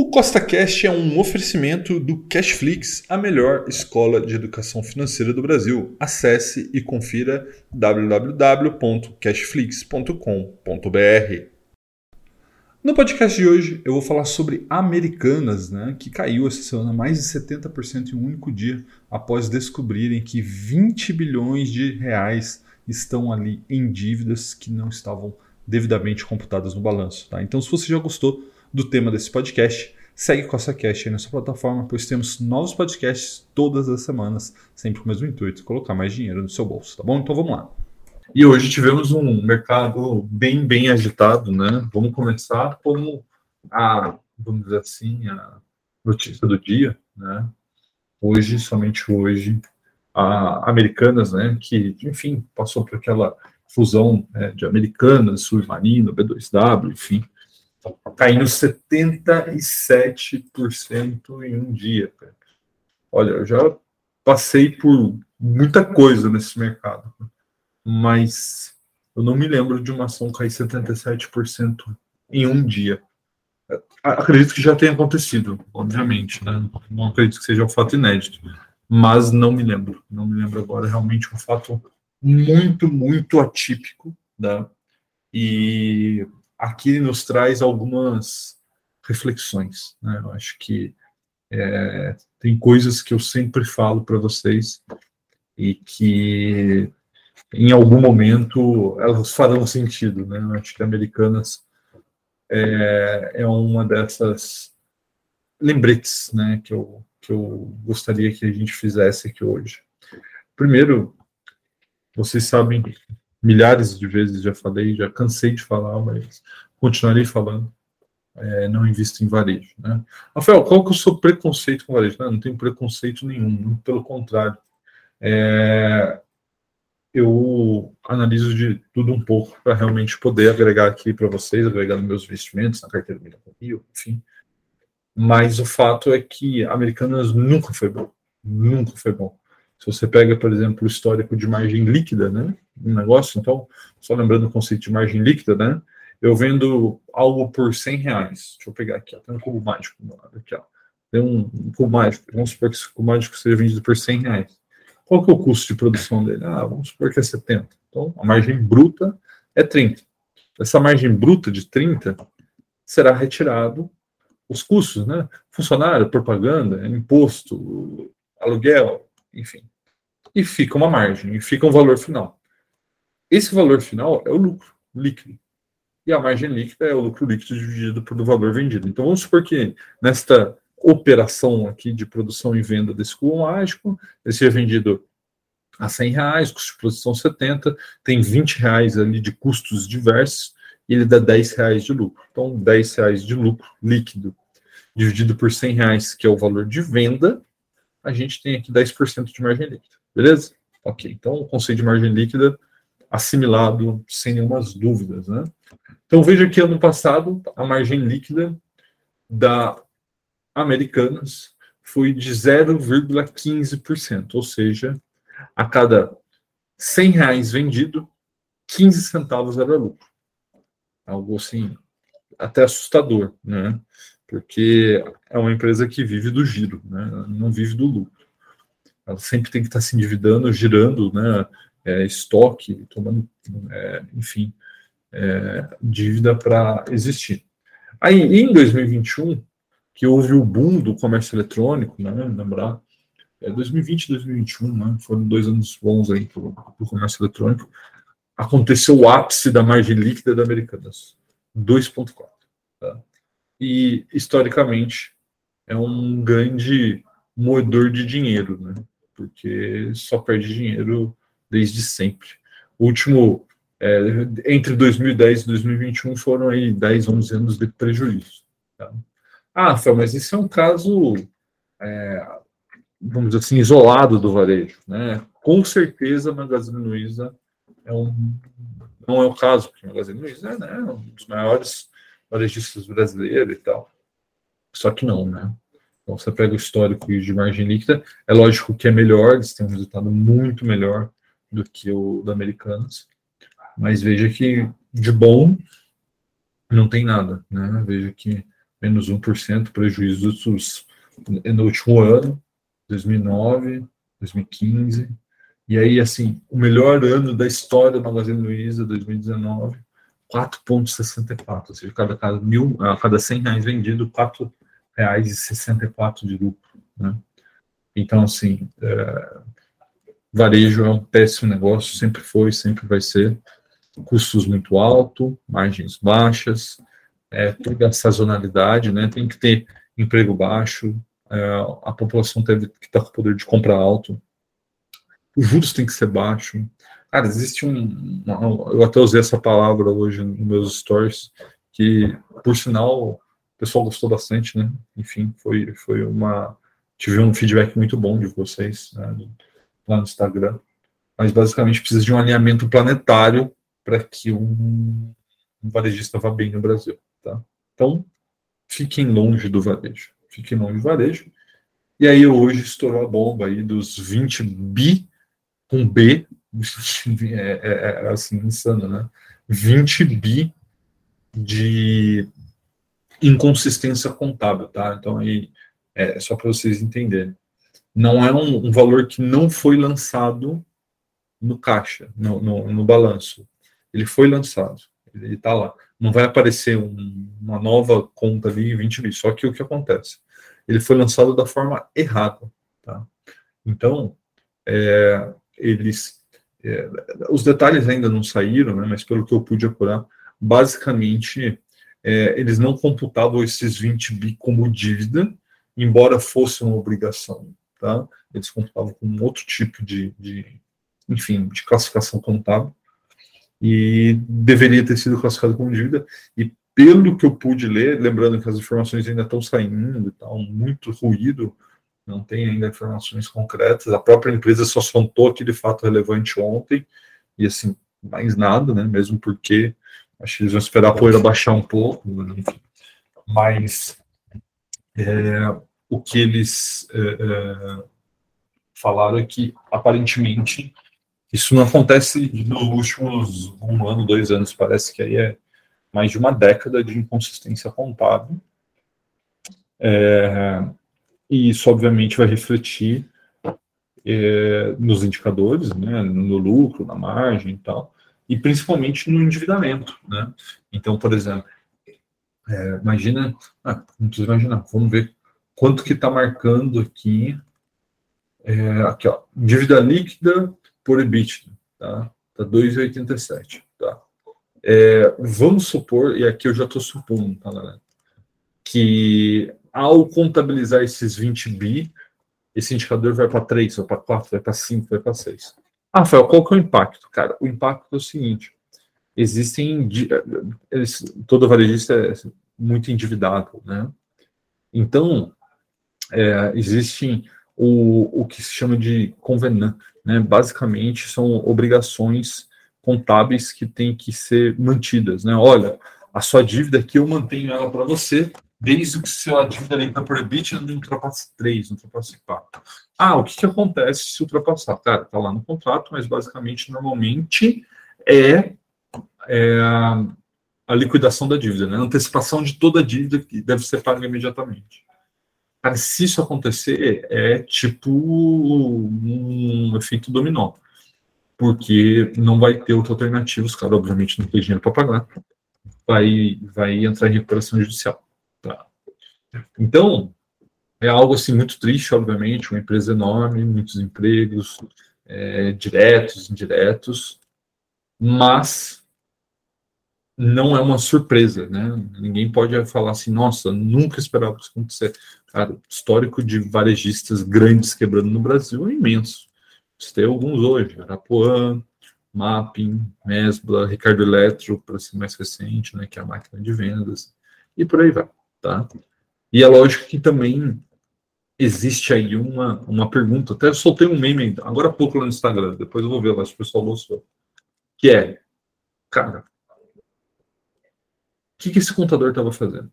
O CostaCast é um oferecimento do Cashflix, a melhor escola de educação financeira do Brasil. Acesse e confira www.cashflix.com.br. No podcast de hoje eu vou falar sobre Americanas, né, que caiu essa semana mais de 70% em um único dia após descobrirem que 20 bilhões de reais estão ali em dívidas que não estavam devidamente computadas no balanço. Tá? Então, se você já gostou do tema desse podcast, segue Costa Cash aí na sua plataforma, pois temos novos podcasts todas as semanas, sempre com o mesmo intuito, colocar mais dinheiro no seu bolso, tá bom? Então vamos lá. E hoje tivemos um mercado bem, bem agitado, né? Vamos começar como a, vamos dizer assim, a notícia do dia, né? Hoje, somente hoje, a Americanas, né? Que, enfim, passou por aquela fusão né, de Americanas, Submarino, B2W, enfim, caindo 77% em um dia. Cara. Olha, eu já passei por muita coisa nesse mercado, mas eu não me lembro de uma ação cair 77% em um dia. Acredito que já tenha acontecido, obviamente, né? Não acredito que seja um fato inédito, mas não me lembro. Não me lembro agora. Realmente um fato muito, muito atípico, né? E aqui nos traz algumas reflexões. Né? Eu acho que é, tem coisas que eu sempre falo para vocês e que em algum momento elas farão sentido. Né? Eu acho que Americanas é, é uma dessas lembretes né, que, eu, que eu gostaria que a gente fizesse aqui hoje. Primeiro, vocês sabem milhares de vezes já falei, já cansei de falar, mas continuarei falando. É, não invisto em varejo. Né? Rafael, qual que é o seu preconceito com varejo? Não, não tenho preconceito nenhum, pelo contrário. É, eu analiso de tudo um pouco para realmente poder agregar aqui para vocês, agregar meus investimentos, na carteira Milha Rio, enfim. Mas o fato é que Americanas nunca foi bom. Nunca foi bom. Se você pega, por exemplo, o histórico de margem líquida, né? Um negócio, então, só lembrando o conceito de margem líquida, né? Eu vendo algo por 100 reais. Deixa eu pegar aqui, ó, tem um cubo mágico do lado aqui, ó. Tem um, um cubo mágico. Vamos supor que esse cubo mágico seja vendido por 100 reais. Qual que é o custo de produção dele? Ah, vamos supor que é 70. Então, a margem bruta é 30. Essa margem bruta de 30 será retirado os custos, né? Funcionário, propaganda, imposto, aluguel, enfim. E fica uma margem, e fica um valor final. Esse valor final é o lucro líquido. E a margem líquida é o lucro líquido dividido pelo valor vendido. Então vamos supor que nesta operação aqui de produção e venda desse cubo mágico, ele seja vendido a 100 reais, custo de produção 70, tem 20 reais ali de custos diversos, e ele dá 10 reais de lucro. Então, 10 reais de lucro líquido dividido por 100 reais, que é o valor de venda, a gente tem aqui 10% de margem líquida. Beleza? Ok, então o conceito de margem líquida assimilado sem nenhuma dúvidas, né? Então veja que ano passado a margem líquida da Americanas foi de 0,15%, ou seja, a cada 100 reais vendido, 15 centavos era lucro. Algo assim, até assustador, né? porque é uma empresa que vive do giro, né? não vive do lucro. Ela sempre tem que estar se endividando, girando né? É, estoque, tomando, é, enfim, é, dívida para existir. Aí, em 2021, que houve o boom do comércio eletrônico, né? lembrar, é, 2020 e 2021 né? foram dois anos bons aí para o comércio eletrônico, aconteceu o ápice da margem líquida da Americanas, 2,4. Tá? e historicamente é um grande moedor de dinheiro, né? Porque só perde dinheiro desde sempre. O último, é, entre 2010 e 2021, foram aí 10, 11 anos de prejuízo. Tá? Ah, Fel, mas isso é um caso, é, vamos dizer assim, isolado do varejo, né? Com certeza, a Magazine Luiza é um, não é o caso, porque a Magazine Luiza é né, um dos maiores varejistas brasileiros e tal. Só que não, né? Então, você pega o histórico de margem líquida, é lógico que é melhor, eles têm um resultado muito melhor do que o da Americanas, mas veja que de bom não tem nada, né? Veja que menos 1% prejuízo dos, eh, no último ano, 2009, 2015, e aí, assim, o melhor ano da história do Magazine Luiza, 2019, 4,64, ou seja, cada, cada, mil, a cada 100 reais vendido, 4 reais e 64 de lucro. Né? Então, assim, é, varejo é um péssimo negócio, sempre foi, sempre vai ser. Custos muito alto, margens baixas, é, toda a sazonalidade, né? tem que ter emprego baixo, é, a população teve que estar com poder de compra alto, os juros tem que ser baixo. Cara, existe um. Uma, eu até usei essa palavra hoje nos meus stories, que, por sinal, pessoal gostou bastante, né? Enfim, foi, foi uma. Tive um feedback muito bom de vocês né, lá no Instagram. Mas basicamente precisa de um alinhamento planetário para que um, um varejista vá bem no Brasil. Tá? Então, fiquem longe do varejo. Fiquem longe do varejo. E aí hoje estourou a bomba aí dos 20 bi com B, é, é, é, assim, insano, né? 20 bi de inconsistência contábil, tá? Então aí é só para vocês entenderem. Não é um, um, valor que não foi lançado no caixa, no, no, no balanço. Ele foi lançado, ele está lá não vai aparecer um, uma nova conta ali 20 mil. Só que o que acontece? Ele foi lançado da forma errada. Tá? Então, é, eles. É, os detalhes ainda não saíram, né, mas pelo que eu pude apurar, basicamente é, eles não computavam esses 20 bi como dívida, embora fosse uma obrigação. Tá? Eles computavam com outro tipo de, de enfim, de classificação contábil e deveria ter sido classificado como dívida. E pelo que eu pude ler, lembrando que as informações ainda estão saindo e tal, muito ruído, não tem ainda informações concretas. A própria empresa só soltou aquele fato relevante ontem, e assim, mais nada, né? Mesmo porque acho que eles vão esperar a poeira baixar um pouco, mas é, o que eles é, é, falaram é que aparentemente isso não acontece nos últimos um ano, dois anos, parece que aí é mais de uma década de inconsistência contábil. É, e isso, obviamente, vai refletir é, nos indicadores, né, no lucro, na margem e tal, e principalmente no endividamento. Né? Então, por exemplo, é, imagina, ah, não precisa imaginar, vamos ver quanto que está marcando aqui, é, aqui ó, dívida líquida por EBITDA, tá? Tá 2,87, tá? É, vamos supor, e aqui eu já estou supondo, tá, galera, que ao contabilizar esses 20 bi, esse indicador vai para 3, vai para 4, vai para 5, vai para 6. Ah, Rafael, qual que é o impacto? Cara, o impacto é o seguinte, existem, eles, todo varejista é muito endividado, né? Então, é, existem o, o que se chama de convenant, né? Basicamente, são obrigações contábeis que têm que ser mantidas, né? Olha, a sua dívida aqui eu mantenho ela para você, desde que sua dívida líquida por EBITDA não ultrapasse 3, não ultrapasse 4. Ah, o que, que acontece se ultrapassar? Cara, tá lá no contrato, mas basicamente, normalmente, é, é a liquidação da dívida, né? A antecipação de toda a dívida que deve ser paga imediatamente. Cara, se isso acontecer, é tipo um efeito dominó. Porque não vai ter outra alternativa, os caras, obviamente, não tem dinheiro para pagar. Vai, vai entrar em recuperação judicial. Então, é algo assim muito triste, obviamente, uma empresa enorme, muitos empregos, é, diretos, indiretos, mas não é uma surpresa, né? Ninguém pode falar assim, nossa, nunca esperava isso acontecer. Cara, histórico de varejistas grandes quebrando no Brasil é imenso. Tem alguns hoje, Arapuã, Mapping, Mesbla, Ricardo Eletro, para ser mais recente, né, que é a máquina de vendas, e por aí vai, tá? E é lógico que também existe aí uma, uma pergunta, até soltei um meme agora há pouco lá no Instagram, depois eu vou ver lá se o pessoal gostou, que é, cara, que, que esse contador estava fazendo?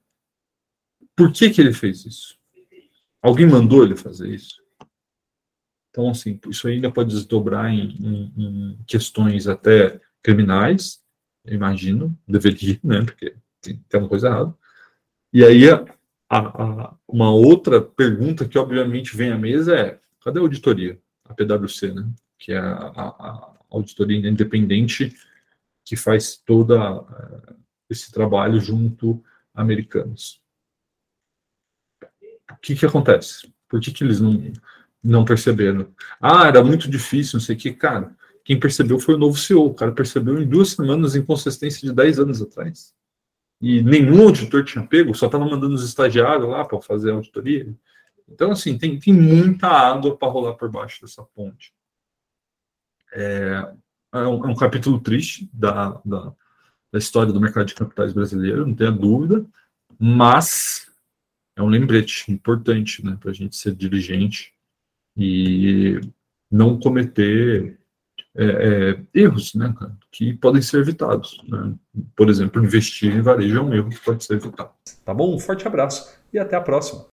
Por que, que ele fez isso? Alguém mandou ele fazer isso? Então, assim, isso ainda pode desdobrar em, em, em questões até criminais, imagino, deveria, né? Porque tem, tem uma coisa errada. E aí, a, a, uma outra pergunta que obviamente vem à mesa é: cadê a auditoria? A PwC, né? Que é a, a auditoria independente que faz toda uh, esse trabalho junto a americanos. O que que acontece? Por que, que eles não, não perceberam? Ah, era muito difícil, não sei o que. Cara, quem percebeu foi o novo CEO. O cara percebeu em duas semanas inconsistência de 10 anos atrás e nenhum auditor tinha pego, só estava mandando os estagiários lá para fazer a auditoria. Então, assim, tem, tem muita água para rolar por baixo dessa ponte. É, é, um, é um capítulo triste da, da, da, história do mercado de capitais brasileiro, não tenha dúvida, mas é um lembrete importante né, para a gente ser diligente e não cometer é, erros, né, que podem ser evitados. Né? Por exemplo, investir em varejo é um erro que pode ser evitado. Tá bom? Um forte abraço e até a próxima.